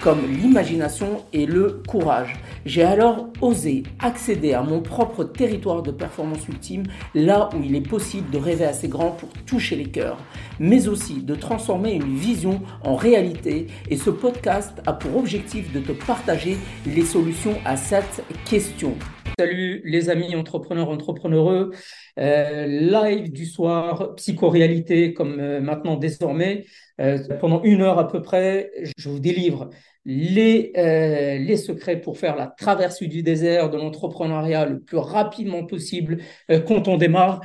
comme l'imagination et le courage. J'ai alors osé accéder à mon propre territoire de performance ultime, là où il est possible de rêver assez grand pour toucher les cœurs, mais aussi de transformer une vision en réalité. Et ce podcast a pour objectif de te partager les solutions à cette question. Salut les amis entrepreneurs, entrepreneureux. Euh, live du soir, psychoréalité comme euh, maintenant désormais. Euh, pendant une heure à peu près, je vous délivre les, les secrets pour faire la traversée du désert de l'entrepreneuriat le plus rapidement possible quand on démarre,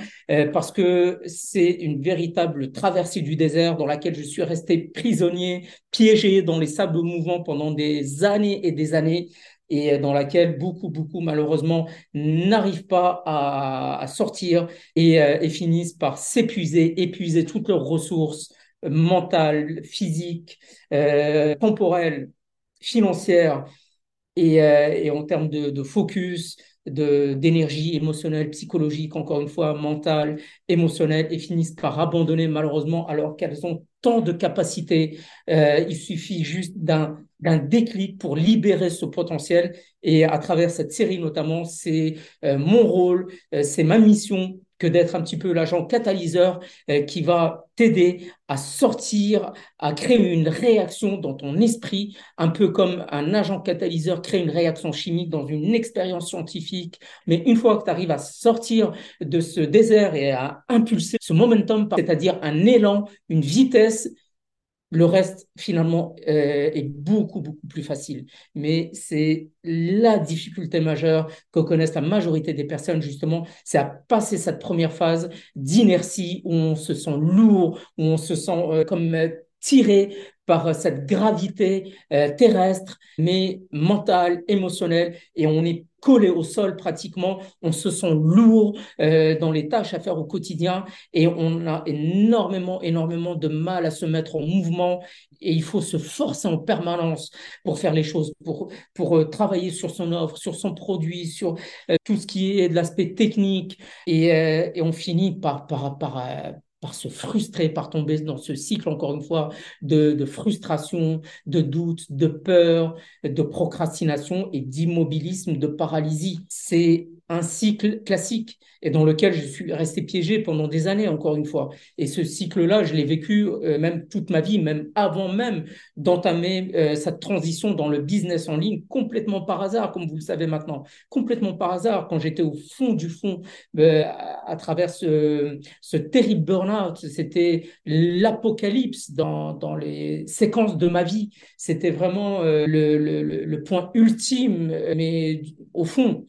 parce que c'est une véritable traversée du désert dans laquelle je suis resté prisonnier, piégé dans les sables mouvants pendant des années et des années et dans laquelle beaucoup, beaucoup, malheureusement, n'arrivent pas à, sortir et, euh, et, finissent par s'épuiser, épuiser toutes leurs ressources mentales, physiques, euh, temporelles, financières et, euh, et en termes de, de focus, d'énergie émotionnelle, psychologique, encore une fois, mentale, émotionnelle, et finissent par abandonner malheureusement alors qu'elles ont tant de capacités. Euh, il suffit juste d'un déclic pour libérer ce potentiel. Et à travers cette série notamment, c'est euh, mon rôle, c'est ma mission que d'être un petit peu l'agent catalyseur euh, qui va t'aider à sortir, à créer une réaction dans ton esprit, un peu comme un agent catalyseur crée une réaction chimique dans une expérience scientifique. Mais une fois que tu arrives à sortir de ce désert et à impulser ce momentum, c'est-à-dire un élan, une vitesse, le reste, finalement, euh, est beaucoup, beaucoup plus facile. Mais c'est la difficulté majeure que connaissent la majorité des personnes, justement, c'est à passer cette première phase d'inertie où on se sent lourd, où on se sent euh, comme euh, tiré par cette gravité terrestre, mais mentale, émotionnelle, et on est collé au sol pratiquement, on se sent lourd euh, dans les tâches à faire au quotidien et on a énormément, énormément de mal à se mettre en mouvement et il faut se forcer en permanence pour faire les choses, pour, pour euh, travailler sur son offre, sur son produit, sur euh, tout ce qui est de l'aspect technique et, et, on finit par, par, par, par se frustrer, par tomber dans ce cycle, encore une fois, de, frustration, de doute, de peur, de procrastination et d'immobilisme, de paralysie. C'est un cycle classique et dans lequel je suis resté piégé pendant des années, encore une fois. Et ce cycle-là, je l'ai vécu euh, même toute ma vie, même avant même d'entamer euh, cette transition dans le business en ligne, complètement par hasard, comme vous le savez maintenant, complètement par hasard, quand j'étais au fond du fond, euh, à, travers ce, terrible burn-out, c'était l'apocalypse dans, dans les séquences de ma vie. C'était vraiment le, le point ultime, mais au fond.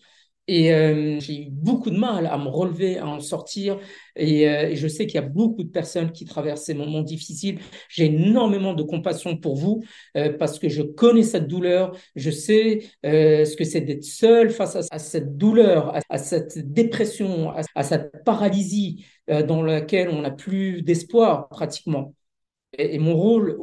Et euh, j'ai eu beaucoup de mal à me relever, à en sortir. Et, euh, et je sais qu'il y a beaucoup de personnes qui traversent ces moments difficiles. J'ai énormément de compassion pour vous euh, parce que je connais cette douleur. Je sais ce que c'est d'être seul face à, cette douleur, à, cette dépression, à, cette paralysie dans laquelle on n'a plus d'espoir pratiquement. Et, mon rôle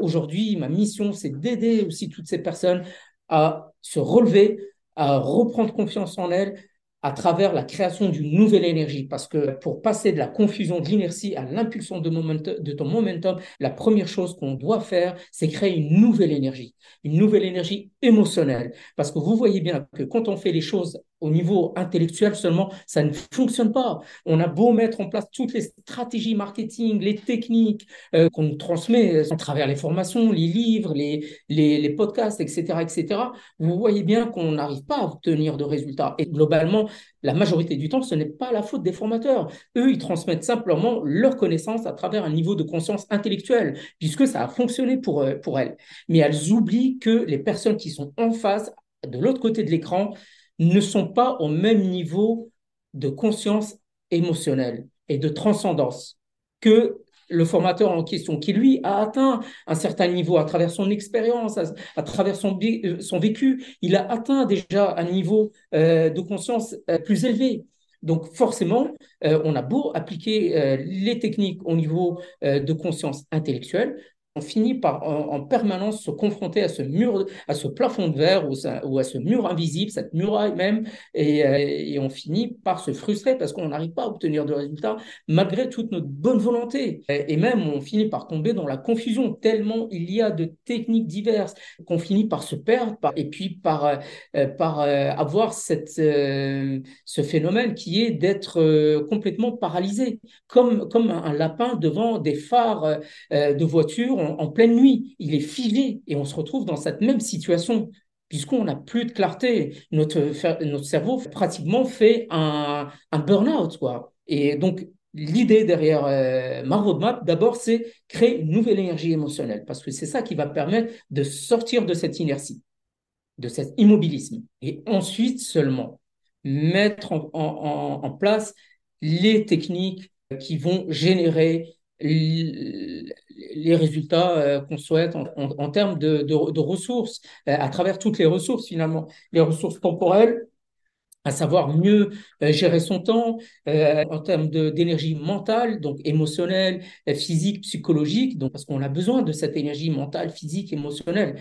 aujourd'hui, ma mission, c'est d'aider aussi toutes ces personnes à se relever, à reprendre confiance en elle à travers la création d'une nouvelle énergie. Parce que pour passer de la confusion de l'inertie à l'impulsion de, de, ton momentum, la première chose qu'on doit faire, c'est créer une nouvelle énergie, une nouvelle énergie émotionnelle. Parce que vous voyez bien que quand on fait les choses au niveau intellectuel seulement, ça ne fonctionne pas. On a beau mettre en place toutes les stratégies marketing, les techniques euh, qu'on transmet à travers les formations, les livres, les, les, les podcasts, etc., etc. Vous voyez bien qu'on n'arrive pas à obtenir de résultats. Et globalement, la majorité du temps, ce n'est pas la faute des formateurs. Eux, ils transmettent simplement leurs connaissances à travers un niveau de conscience intellectuelle, puisque ça a fonctionné pour, euh, pour elles. Mais elles oublient que les personnes qui sont en face, de l'autre côté de l'écran, ne sont pas au même niveau de conscience émotionnelle et de transcendance que le formateur en question, qui lui a atteint un certain niveau à travers son expérience, à, travers son, son, vécu, il a atteint déjà un niveau euh, de conscience euh, plus élevé. Donc forcément, on a beau appliquer les techniques au niveau de conscience intellectuelle, on finit par en, permanence se confronter à ce mur, à ce plafond de verre ou, à ce mur invisible, cette muraille même, euh, et, on finit par se frustrer parce qu'on n'arrive pas à obtenir de résultats malgré toute notre bonne volonté. Et, même on finit par tomber dans la confusion tellement il y a de techniques diverses qu'on finit par se perdre et puis par, euh, euh, avoir cette, ce phénomène qui est d'être complètement paralysé, comme, comme un lapin devant des phares de voiture en, pleine nuit, il est figé et on se retrouve dans cette même situation puisqu'on n'a plus de clarté. Notre, cerveau pratiquement fait un, burn-out. Quoi. Et donc, l'idée derrière euh, ma roadmap, d'abord, c'est créer une nouvelle énergie émotionnelle, parce que c'est ça qui va permettre de sortir de cette inertie, de cet immobilisme. Et ensuite seulement, mettre en place les techniques qui vont générer les résultats euh, qu'on souhaite en, termes de, ressources, euh, à travers toutes les ressources finalement, les ressources temporelles, à savoir mieux euh, gérer son temps en termes d'énergie mentale, donc émotionnelle, physique, psychologique, donc parce qu'on a besoin de cette énergie mentale, physique, émotionnelle.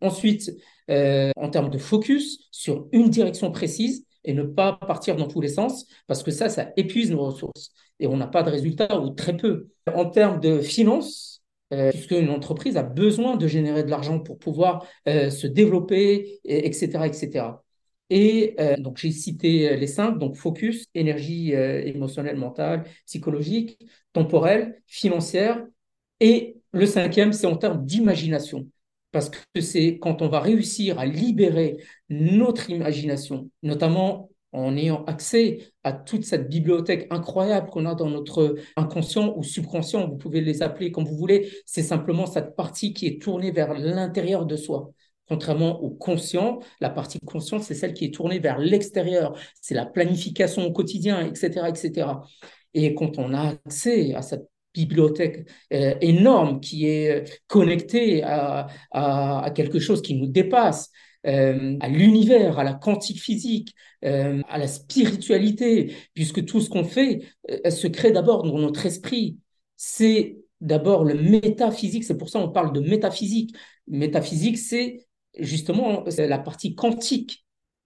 ensuite, en termes de focus sur une direction précise et ne pas partir dans tous les sens, parce que ça, ça épuise nos ressources et on n'a pas de résultats ou très peu. En termes de finances, euh, puisque entreprise a besoin de générer de l'argent pour pouvoir euh, se développer, etc., etc. Et euh, donc j'ai cité les cinq, donc focus, énergie émotionnelle, mentale, psychologique, temporelle, financière. Et le cinquième, c'est en termes d'imagination. Parce que c'est quand on va réussir à libérer notre imagination, notamment en ayant accès à toute cette bibliothèque incroyable qu'on a dans notre inconscient ou subconscient, vous pouvez les appeler comme vous voulez, c'est simplement cette partie qui est tournée vers l'intérieur de soi. Contrairement au conscient, la partie consciente, c'est celle qui est tournée vers l'extérieur, c'est la planification au quotidien, etc., etc. Et quand on a accès à cette bibliothèque euh, énorme qui est connectée à, quelque chose qui nous dépasse, euh, à l'univers, à la quantique physique, euh, à la spiritualité, puisque tout ce qu'on fait euh, se crée d'abord dans notre esprit. C'est d'abord le métaphysique, c'est pour ça qu'on parle de métaphysique. Métaphysique, c'est justement la partie quantique,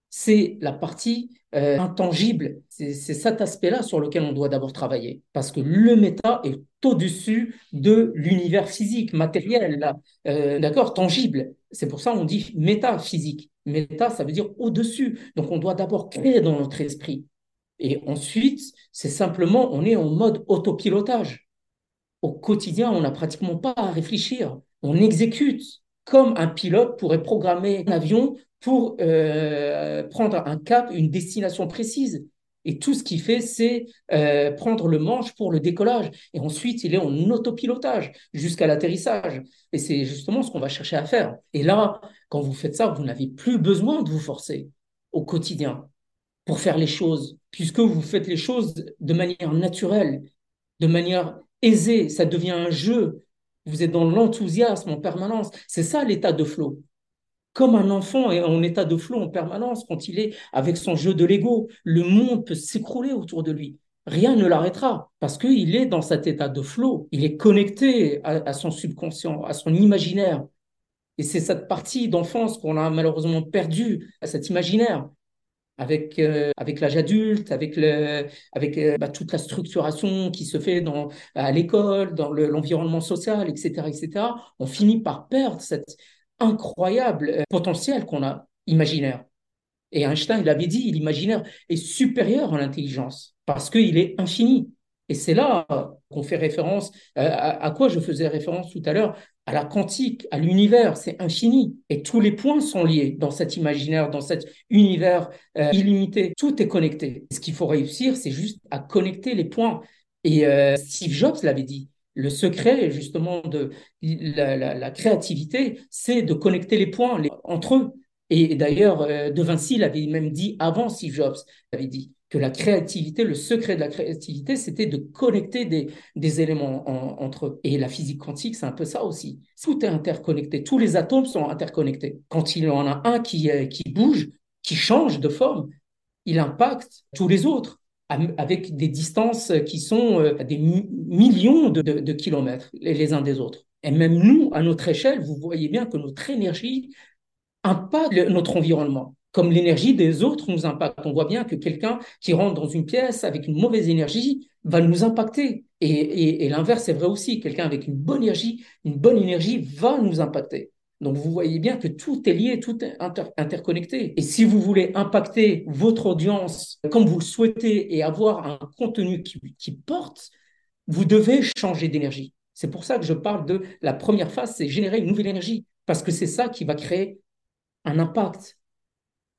c'est la partie intangible. C'est cet aspect-là sur lequel on doit d'abord travailler, parce que le méta est au-dessus de l'univers physique, matériel, d'accord, tangible. C'est pour ça qu'on dit métaphysique. Méta, ça veut dire au-dessus. Donc on doit d'abord créer dans notre esprit. Et ensuite, c'est simplement, on est en mode autopilotage. Au quotidien, on n'a pratiquement pas à réfléchir. On exécute comme un pilote pourrait programmer un avion pour euh, prendre un cap, une destination précise. Et tout ce qu'il fait, c'est euh, prendre le manche pour le décollage. Et ensuite, il est en autopilotage jusqu'à l'atterrissage. Et c'est justement ce qu'on va chercher à faire. Et là, quand vous faites ça, vous n'avez plus besoin de vous forcer au quotidien pour faire les choses, puisque vous faites les choses de manière naturelle, de manière aisée. Ça devient un jeu. Vous êtes dans l'enthousiasme en permanence. C'est ça l'état de flow comme un enfant est en état de flot en permanence quand il est avec son jeu de Lego. Le monde peut s'écrouler autour de lui. Rien ne l'arrêtera parce qu'il est dans cet état de flot. Il est connecté à, son subconscient, à son imaginaire. Et c'est cette partie d'enfance qu'on a malheureusement perdue, à cet imaginaire. Avec, euh, avec l'âge adulte, avec, le, avec euh, bah, toute la structuration qui se fait dans, à l'école, dans l'environnement social, etc., etc., on finit par perdre cette, incroyable euh, potentiel qu'on a imaginaire. Et Einstein, il avait dit, l'imaginaire est supérieur à l'intelligence parce qu'il est infini. Et c'est là qu'on fait référence, euh, à, quoi je faisais référence tout à l'heure, à la quantique, à l'univers, c'est infini. Et tous les points sont liés dans cet imaginaire, dans cet univers euh, illimité. Tout est connecté. Ce qu'il faut réussir, c'est juste à connecter les points. Et Steve Jobs l'avait dit, le secret, justement, de la, créativité, c'est de connecter les points entre eux. Et d'ailleurs, euh, De Vinci l'avait même dit avant Steve Jobs, il avait dit que la créativité, le secret de la créativité, c'était de connecter des, éléments entre eux. Et la physique quantique, c'est un peu ça aussi. Tout est interconnecté, tous les atomes sont interconnectés. Quand il y en a un qui bouge, qui change de forme, il impacte tous les autres. Avec des distances qui sont euh, des millions de, kilomètres les uns des autres. Et même nous, à notre échelle, vous voyez bien que notre énergie impacte notre environnement, comme l'énergie des autres nous impacte. On voit bien que quelqu'un qui rentre dans une pièce avec une mauvaise énergie va nous impacter. Et, et l'inverse est vrai aussi. Quelqu'un avec une bonne énergie, une bonne énergie va nous impacter. Donc vous voyez bien que tout est lié, tout est interconnecté. Et si vous voulez impacter votre audience comme vous le souhaitez et avoir un contenu qui, porte, vous devez changer d'énergie. C'est pour ça que je parle de la première phase, c'est générer une nouvelle énergie, parce que c'est ça qui va créer un impact,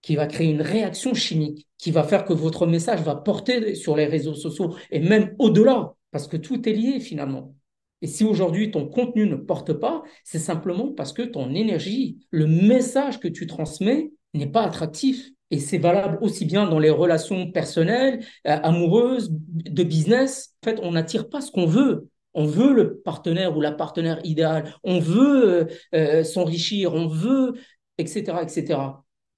qui va créer une réaction chimique, qui va faire que votre message va porter sur les réseaux sociaux et même au-delà, parce que tout est lié finalement. Et si aujourd'hui ton contenu ne porte pas, c'est simplement parce que ton énergie, le message que tu transmets n'est pas attractif. Et c'est valable aussi bien dans les relations personnelles, euh, amoureuses, de business. En fait, on n'attire pas ce qu'on veut. On veut le partenaire ou la partenaire idéale. On veut euh, euh, s'enrichir. On veut, etc., etc.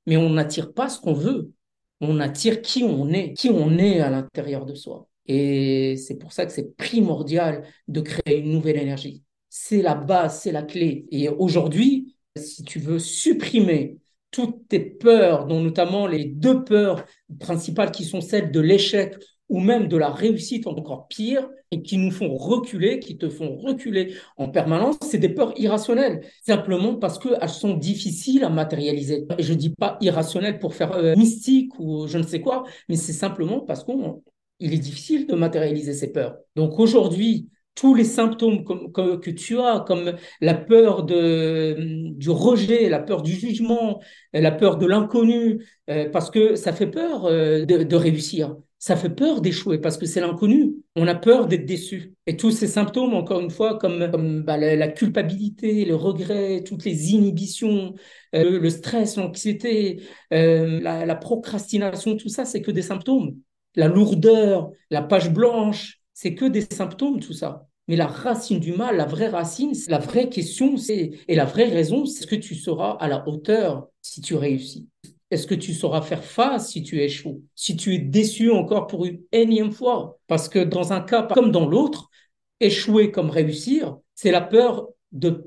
Mais on n'attire pas ce qu'on veut. On attire qui on est, qui on est à l'intérieur de soi. Et c'est pour ça que c'est primordial de créer une nouvelle énergie. C'est la base, c'est la clé. Et aujourd'hui, si tu veux supprimer toutes tes peurs, dont notamment les deux peurs principales qui sont celles de l'échec ou même de la réussite encore pire, et qui nous font reculer, qui te font reculer en permanence, c'est des peurs irrationnelles, simplement parce qu'elles sont difficiles à matérialiser. Je dis pas irrationnelles pour faire euh, mystique ou je ne sais quoi, mais c'est simplement parce qu'on il est difficile de matérialiser ces peurs. Donc aujourd'hui, tous les symptômes que, tu as, comme la peur du rejet, la peur du jugement, la peur de l'inconnu, euh, parce que ça fait peur euh, de, réussir, ça fait peur d'échouer, parce que c'est l'inconnu, on a peur d'être déçu. Et tous ces symptômes, encore une fois, comme, bah, la, culpabilité, le regret, toutes les inhibitions, euh, le, stress, l'anxiété, la, la procrastination, tout ça, c'est que des symptômes la lourdeur, la page blanche, c'est que des symptômes, tout ça. Mais la racine du mal, la vraie racine, la vraie question, c'est et la vraie raison, c'est ce que tu seras à la hauteur si tu réussis. Est-ce que tu sauras faire face si tu échoues? Si tu es déçu encore pour une énième fois? Parce que dans un cas comme dans l'autre, échouer comme réussir, c'est la peur de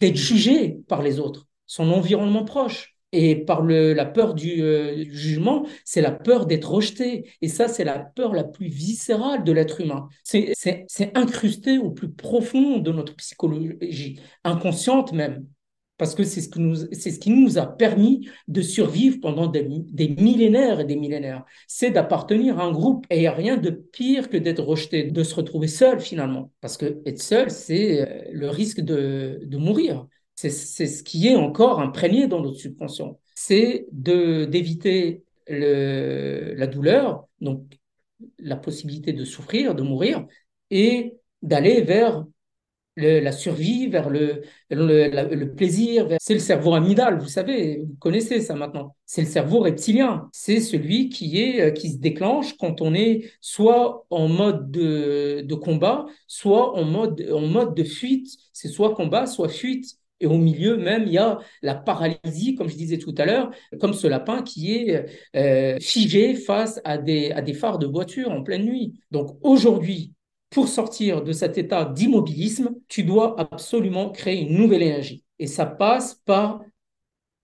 d'être jugé par les autres, son environnement proche. Et par le, la peur du, euh, jugement, c'est la peur d'être rejeté. Et ça, c'est la peur la plus viscérale de l'être humain. C'est incrusté au plus profond de notre psychologie, inconsciente même. Parce que c'est ce, ce qui nous a permis de survivre pendant des, des millénaires et des millénaires. C'est d'appartenir à un groupe. Et il n'y a rien de pire que d'être rejeté, de se retrouver seul finalement. Parce que être seul, c'est euh, le risque de, de mourir. C'est ce qui est encore imprégné dans notre subconscient. C'est d'éviter la douleur, donc la possibilité de souffrir, de mourir, et d'aller vers la survie, vers le, plaisir. C'est le cerveau amygdale, vous savez, vous connaissez ça maintenant. C'est le cerveau reptilien. C'est celui qui, est, qui se déclenche quand on est soit en mode de, de combat, soit en mode, en mode de fuite. C'est soit combat, soit fuite. Et au milieu même, il y a la paralysie, comme je disais tout à l'heure, comme ce lapin qui est euh, figé face à des, phares de voiture en pleine nuit. Donc aujourd'hui, pour sortir de cet état d'immobilisme, tu dois absolument créer une nouvelle énergie. Et ça passe par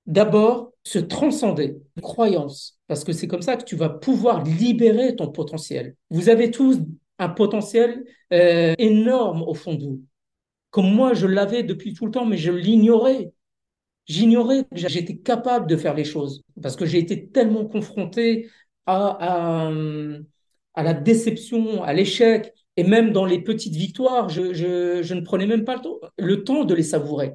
d'abord se transcender, une croyance, parce que c'est comme ça que tu vas pouvoir libérer ton potentiel. Vous avez tous un potentiel euh, énorme au fond de vous comme moi je l'avais depuis tout le temps, mais je l'ignorais. J'ignorais j'étais capable de faire les choses parce que j'ai été tellement confronté à, la déception, à l'échec, et même dans les petites victoires, je, ne prenais même pas le temps de les savourer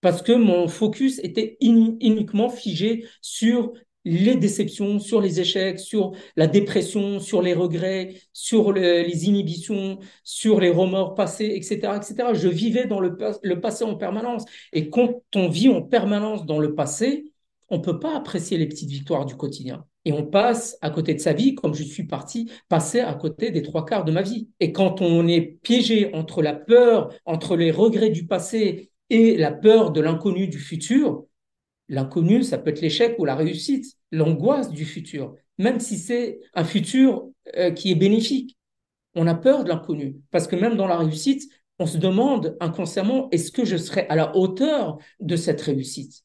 parce que mon focus était uniquement figé sur les déceptions, sur les échecs, sur la dépression, sur les regrets, sur les inhibitions, sur les remords passés, etc., etc. Je vivais dans le, le, passé en permanence. Et quand on vit en permanence dans le passé, on peut pas apprécier les petites victoires du quotidien. Et on passe à côté de sa vie, comme je suis parti passer à côté des trois quarts de ma vie. Et quand on est piégé entre la peur, entre les regrets du passé et la peur de l'inconnu du futur, L'inconnu, ça peut être l'échec ou la réussite, l'angoisse du futur, même si c'est un futur euh, qui est bénéfique. On a peur de l'inconnu. Parce que même dans la réussite, on se demande inconsciemment, est-ce que je serai à la hauteur de cette réussite?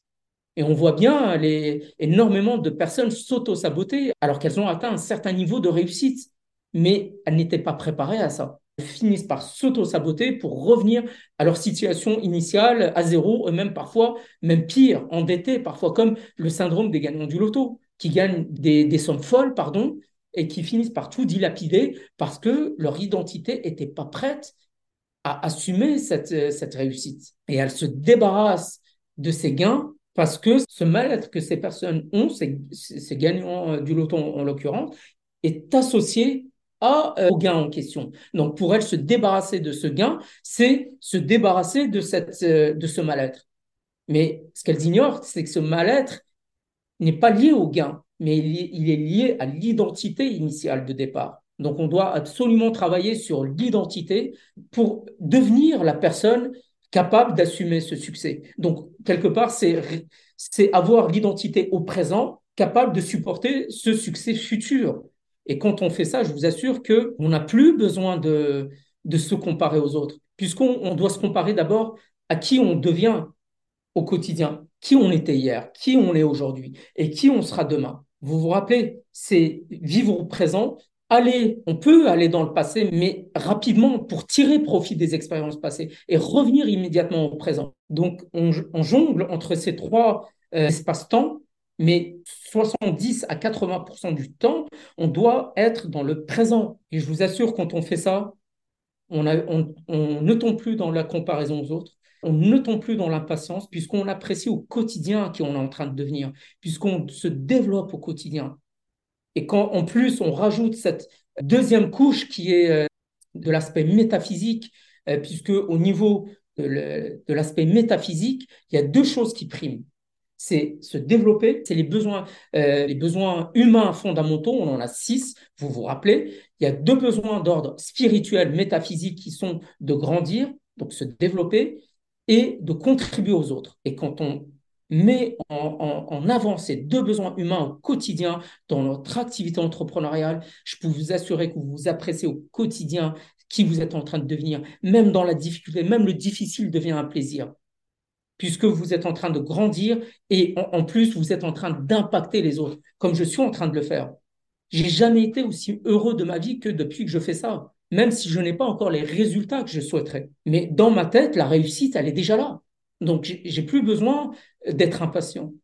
Et on voit bien les, énormément de personnes s'auto-saboter alors qu'elles ont atteint un certain niveau de réussite. Mais elles n'étaient pas préparées à ça finissent par s'auto-saboter pour revenir à leur situation initiale à zéro, et même parfois, même pire, endettés, parfois comme le syndrome des gagnants du loto, qui gagnent des, sommes folles, pardon, et qui finissent par tout dilapider parce que leur identité n'était pas prête à assumer cette, cette réussite. Et elles se débarrassent de ces gains parce que ce mal-être que ces personnes ont, ces, ces gagnants du loto en l'occurrence, est associé euh, au gain en question. Donc, pour elle, se débarrasser de ce gain, c'est se débarrasser de, cette, euh, de ce mal-être. Mais ce qu'elles ignorent, c'est que ce mal-être n'est pas lié au gain, mais il est lié à l'identité initiale de départ. Donc, on doit absolument travailler sur l'identité pour devenir la personne capable d'assumer ce succès. Donc, quelque part, c'est avoir l'identité au présent capable de supporter ce succès futur. Et quand on fait ça, je vous assure qu'on n'a plus besoin de, de se comparer aux autres, puisqu'on doit se comparer d'abord à qui on devient au quotidien, qui on était hier, qui on est aujourd'hui et qui on sera demain. Vous vous rappelez, c'est vivre au présent, aller, on peut aller dans le passé, mais rapidement pour tirer profit des expériences passées et revenir immédiatement au présent. Donc, on, jongle entre ces trois euh, espaces-temps mais 70 à 80% du temps, on doit être dans le présent. Et je vous assure, quand on fait ça, on, ne tombe plus dans la comparaison aux autres, on ne tombe plus dans l'impatience, puisqu'on apprécie au quotidien qui on est en train de devenir, puisqu'on se développe au quotidien. Et quand en plus on rajoute cette deuxième couche qui est euh, de l'aspect métaphysique, euh, puisque au niveau de l'aspect métaphysique, il y a deux choses qui priment c'est se développer, c'est les besoins, euh, les besoins humains fondamentaux, on en a six, vous vous rappelez. Il y a deux besoins d'ordre spirituel, métaphysique qui sont de grandir, donc se développer, et de contribuer aux autres. Et quand on met en, avant ces deux besoins humains au quotidien dans notre activité entrepreneuriale, je peux vous assurer que vous vous appréciez au quotidien qui vous êtes en train de devenir, même dans la difficulté, même le difficile devient un plaisir puisque vous êtes en train de grandir et en, plus, vous êtes en train d'impacter les autres, comme je suis en train de le faire. J'ai jamais été aussi heureux de ma vie que depuis que je fais ça, même si je n'ai pas encore les résultats que je souhaiterais. Mais dans ma tête, la réussite, elle est déjà là. Donc, j'ai plus besoin d'être impatient.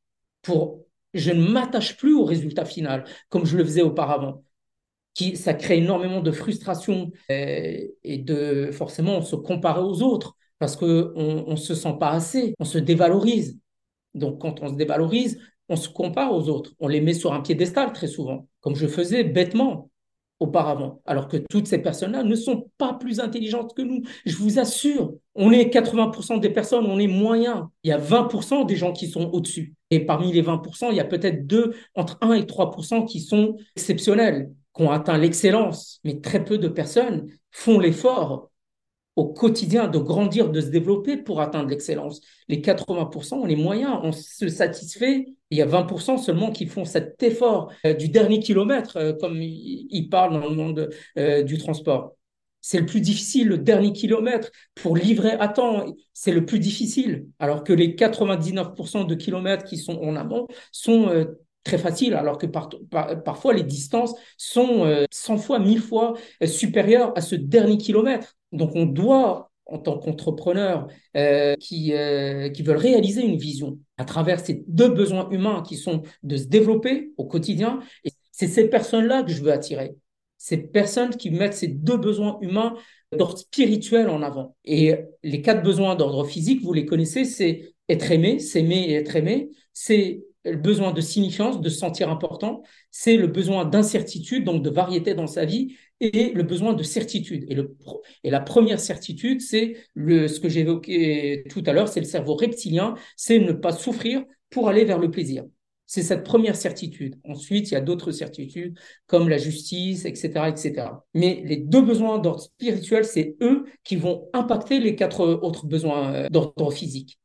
Pour, je ne m'attache plus au résultat final comme je le faisais auparavant. Qui, ça crée énormément de frustration et, euh, et de forcément se comparer aux autres parce qu'on ne se sent pas assez, on se dévalorise. Donc quand on se dévalorise, on se compare aux autres, on les met sur un piédestal très souvent, comme je faisais bêtement auparavant, alors que toutes ces personnes-là ne sont pas plus intelligentes que nous. Je vous assure, on est 80% des personnes, on est moyen. Il y a 20% des gens qui sont au-dessus. Et parmi les 20%, il y a peut-être deux, entre 1 et 3% qui sont exceptionnels, qui ont atteint l'excellence. Mais très peu de personnes font l'effort au quotidien de grandir, de se développer pour atteindre l'excellence. Les 80%, on est moyens, on se satisfait. Il y a 20% seulement qui font cet effort euh, du dernier kilomètre, euh, comme ils parlent dans le monde euh, du transport. C'est le plus difficile, le dernier kilomètre, pour livrer à temps, c'est le plus difficile. Alors que les 99% de kilomètres qui sont en amont sont très faciles, alors que parfois les distances sont 100 fois, 1000 fois supérieures à ce dernier kilomètre. Donc on doit, en tant qu'entrepreneur euh, qui, euh, qui veulent réaliser une vision à travers ces deux besoins humains qui sont de se développer au quotidien, et c'est ces personnes-là que je veux attirer. Ces personnes qui mettent ces deux besoins humains d'ordre spirituel en avant. Et les quatre besoins d'ordre physique, vous les connaissez, c'est être aimé, s'aimer et être aimé, c'est le besoin de signifiance, de se sentir important, c'est le besoin d'incertitude, donc de variété dans sa vie, et le besoin de certitude. Et, le, et la première certitude, c'est ce que j'évoquais tout à l'heure, c'est le cerveau reptilien, c'est ne pas souffrir pour aller vers le plaisir. C'est cette première certitude. Ensuite, il y a d'autres certitudes comme la justice, etc., etc. Mais les deux besoins d'ordre spirituel, c'est eux qui vont impacter les quatre autres besoins euh, d'ordre physique.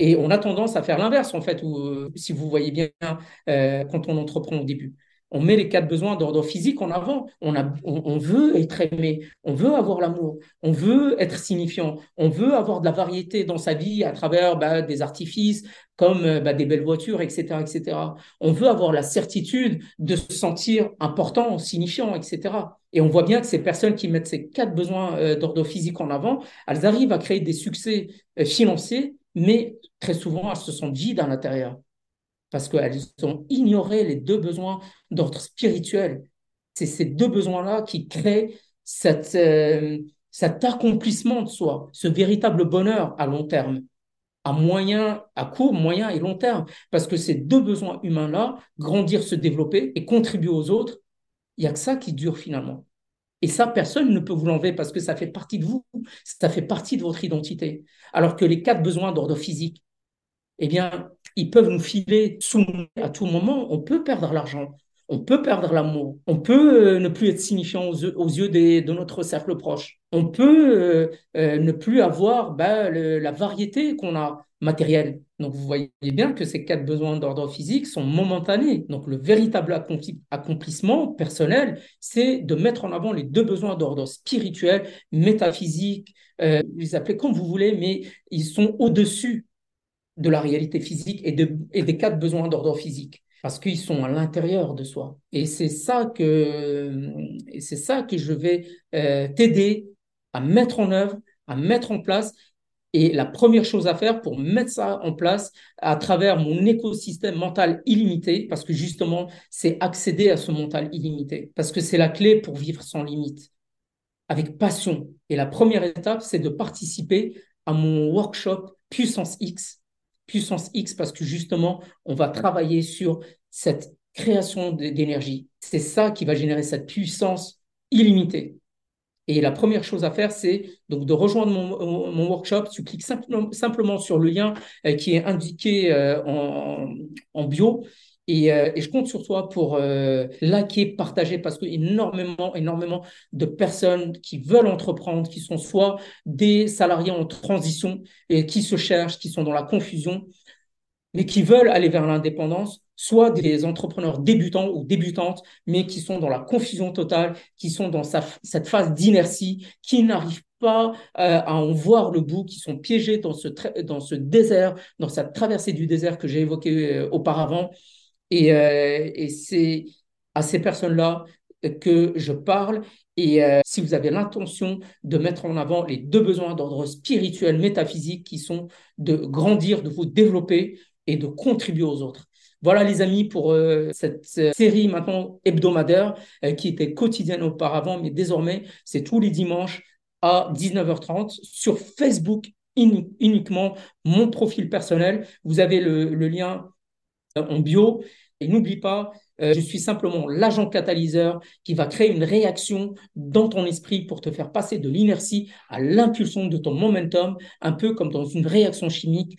Et on a tendance à faire l'inverse, en fait, euh, si vous voyez bien, euh, quand on entreprend au début. on met les quatre besoins d'ordre physique en avant. On, veut être aimé, on veut avoir l'amour, on veut être signifiant, on veut avoir de la variété dans sa vie à travers bah, des artifices comme euh, bah, des belles voitures, etc., etc. On veut avoir la certitude de se sentir important, signifiant, etc. Et on voit bien que ces personnes qui mettent ces quatre besoins d'ordre physique en avant, elles arrivent à créer des succès financiers, mais très souvent, elles se sentent vides à l'intérieur parce qu'elles ont ignoré les deux besoins d'ordre spirituel. C'est ces deux besoins-là qui créent cette, euh, cet accomplissement de soi, ce véritable bonheur à long terme, à moyen, à court, moyen et long terme. Parce que ces deux besoins humains-là, grandir, se développer et contribuer aux autres, il n'y a que ça qui dure finalement. Et ça, personne ne peut vous l'enlever parce que ça fait partie de vous, ça fait partie de votre identité. Alors que les quatre besoins d'ordre physique, eh bien, ils peuvent nous filer sous à tout moment. On peut perdre l'argent, on peut perdre l'amour, on peut euh, ne plus être signifiant aux, yeux de notre cercle proche, on peut euh, euh, ne plus avoir bah, la variété qu'on a matérielle. Donc vous voyez bien que ces quatre besoins d'ordre physique sont momentanés. Donc le véritable accomplissement personnel, c'est de mettre en avant les deux besoins d'ordre spirituel, métaphysique, vous les appelez comme vous voulez, mais ils sont au-dessus de la réalité physique et des quatre besoins d'ordre physique parce qu'ils sont à l'intérieur de soi. Et c'est ça que, c'est ça que je vais euh, t'aider à mettre en œuvre, à mettre en place. Et la première chose à faire pour mettre ça en place à travers mon écosystème mental illimité, parce que justement, c'est accéder à ce mental illimité, parce que c'est la clé pour vivre sans limite, avec passion. Et la première étape, c'est de participer à mon workshop Puissance X, puissance X parce que justement, on va travailler sur cette création d'énergie. C'est ça qui va générer cette puissance illimitée. Et la première chose à faire, c'est donc de rejoindre mon, workshop. Tu cliques simplement, sur le lien euh, qui est indiqué euh, en, bio euh, et, je compte sur toi pour euh, liker, partager, parce que énormément, énormément de personnes qui veulent entreprendre, qui sont soit des salariés en transition et qui se cherchent, qui sont dans la confusion, mais qui veulent aller vers l'indépendance, soit des entrepreneurs débutants ou débutantes, mais qui sont dans la confusion totale, qui sont dans cette phase d'inertie, qui n'arrivent pas euh, à en voir le bout, qui sont piégés dans ce, désert, dans cette traversée du désert que j'ai évoqué auparavant. Euh, et, c'est à ces personnes-là que je parle. Et euh, si vous avez l'intention de mettre en avant les deux besoins d'ordre spirituel, métaphysique, qui sont de grandir, de vous développer et de contribuer aux autres. Voilà les amis pour euh, cette série maintenant hebdomadaire qui était quotidienne auparavant, mais désormais c'est tous les dimanches à 19h30 sur Facebook uniquement, mon profil personnel. Vous avez le lien en bio et n'oublie pas, euh, je suis simplement l'agent catalyseur qui va créer une réaction dans ton esprit pour te faire passer de l'inertie à l'impulsion de ton momentum, un peu comme dans une réaction chimique.